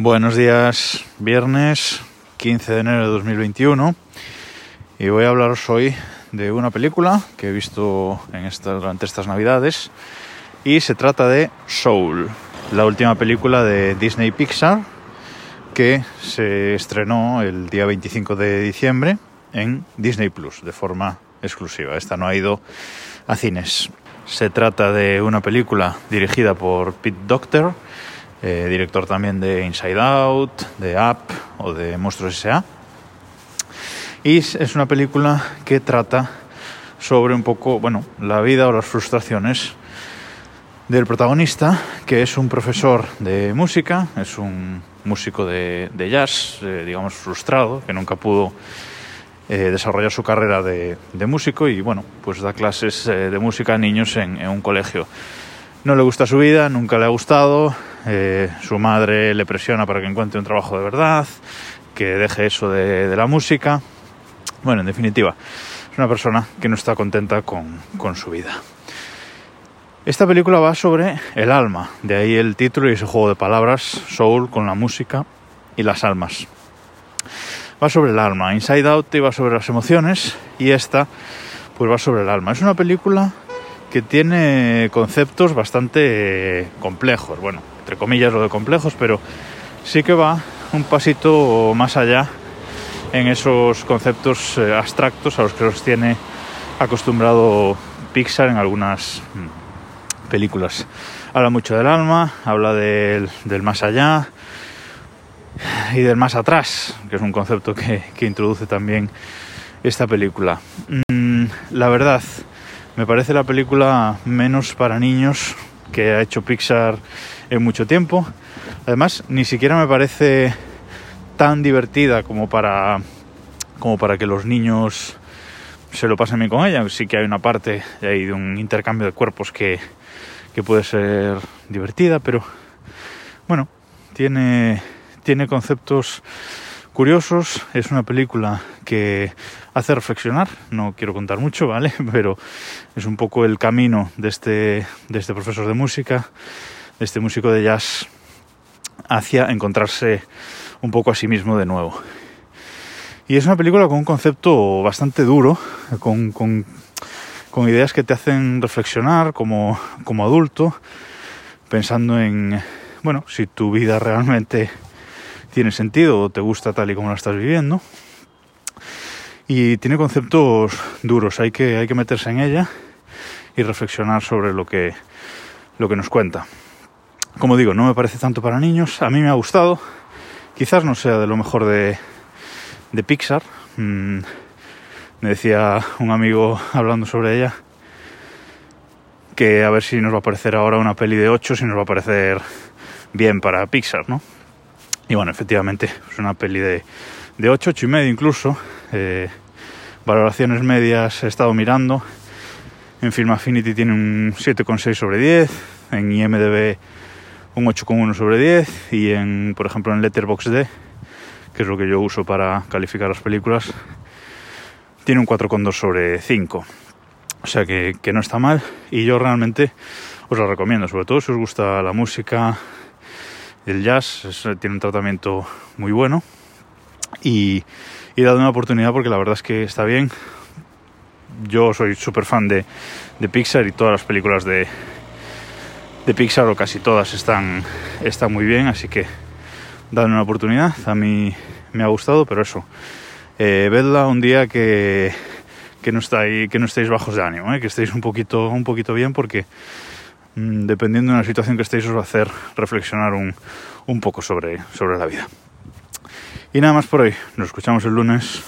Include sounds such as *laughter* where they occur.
Buenos días, viernes 15 de enero de 2021 y voy a hablaros hoy de una película que he visto en durante estas navidades y se trata de Soul, la última película de Disney Pixar que se estrenó el día 25 de diciembre en Disney Plus de forma exclusiva. Esta no ha ido a cines. Se trata de una película dirigida por Pete Docter eh, director también de Inside Out, de Up o de Monstruos S.A. Y es una película que trata sobre un poco, bueno, la vida o las frustraciones del protagonista, que es un profesor de música, es un músico de, jazz, eh, digamos, frustrado, que nunca pudo eh, desarrollar su carrera de, músico y, bueno, pues da clases de música a niños en un colegio. No le gusta su vida, nunca le ha gustado, eh, su madre le presiona para que encuentre un trabajo de verdad, que deje eso de, la música. Bueno, en definitiva, es una persona que no está contenta con, su vida. Esta película va sobre el alma, de ahí el título y ese juego de palabras, soul con la música y las almas. Va sobre el alma, Inside Out va sobre las emociones y esta pues va sobre el alma. Es una película que tiene conceptos bastante complejos. Bueno, entre comillas lo de complejos, pero sí que va un pasito más allá en esos conceptos eh, abstractos a los que los tiene acostumbrado Pixar en algunas mm, películas. Habla mucho del alma, habla del, más allá y del más atrás, que es un concepto que, introduce también esta película. Mm, la verdad, me parece la película menos para niños que ha hecho Pixar en mucho tiempo. Además, ni siquiera me parece tan divertida como para, como para que los niños se lo pasen bien con ella. Sí que hay una parte ahí de un intercambio de cuerpos que, que puede ser divertida, pero bueno, tiene, tiene conceptos curiosos. Es una película que hace reflexionar. No quiero contar mucho, ¿vale? *laughs* Pero es un poco el camino de este, de este profesor de música, de este músico de jazz, hacia encontrarse un poco a sí mismo de nuevo. Y es una película con un concepto bastante duro, con, con, con ideas que te hacen reflexionar como, como adulto, pensando en, bueno, si tu vida realmente tiene sentido o te gusta tal y como la estás viviendo. Y tiene conceptos duros, hay que, hay que meterse en ella y reflexionar sobre lo que, lo que nos cuenta. Como digo, no me parece tanto para niños, a mí me ha gustado, quizás no sea de lo mejor de, de Pixar. Mm, me decía un amigo hablando sobre ella que a ver si nos va a parecer ahora una peli de 8, si nos va a parecer bien para Pixar, ¿no? Y bueno, efectivamente, es una peli de, de 8, 8 y medio incluso. Eh, valoraciones medias he estado mirando. En Film Affinity tiene un 7,6 sobre 10. En IMDB un 8,1 sobre 10. Y en, por ejemplo, en Letterboxd, que es lo que yo uso para calificar las películas, tiene un 4,2 sobre 5. O sea que, que no está mal. Y yo realmente os la recomiendo, sobre todo si os gusta la música, el jazz tiene un tratamiento muy bueno y, y dado una oportunidad porque la verdad es que está bien. Yo soy súper fan de, de, Pixar y todas las películas de, de Pixar o casi todas están, están muy bien, así que dadle una oportunidad. A mí me ha gustado, pero eso, eh, vedla un día que, que, no estáis, que no estéis bajos de ánimo, ¿eh? que estéis un poquito, un poquito bien porque dependiendo de la situación que estéis, os va a hacer reflexionar un, un poco sobre, sobre la vida. Y nada más por hoy. Nos escuchamos el lunes.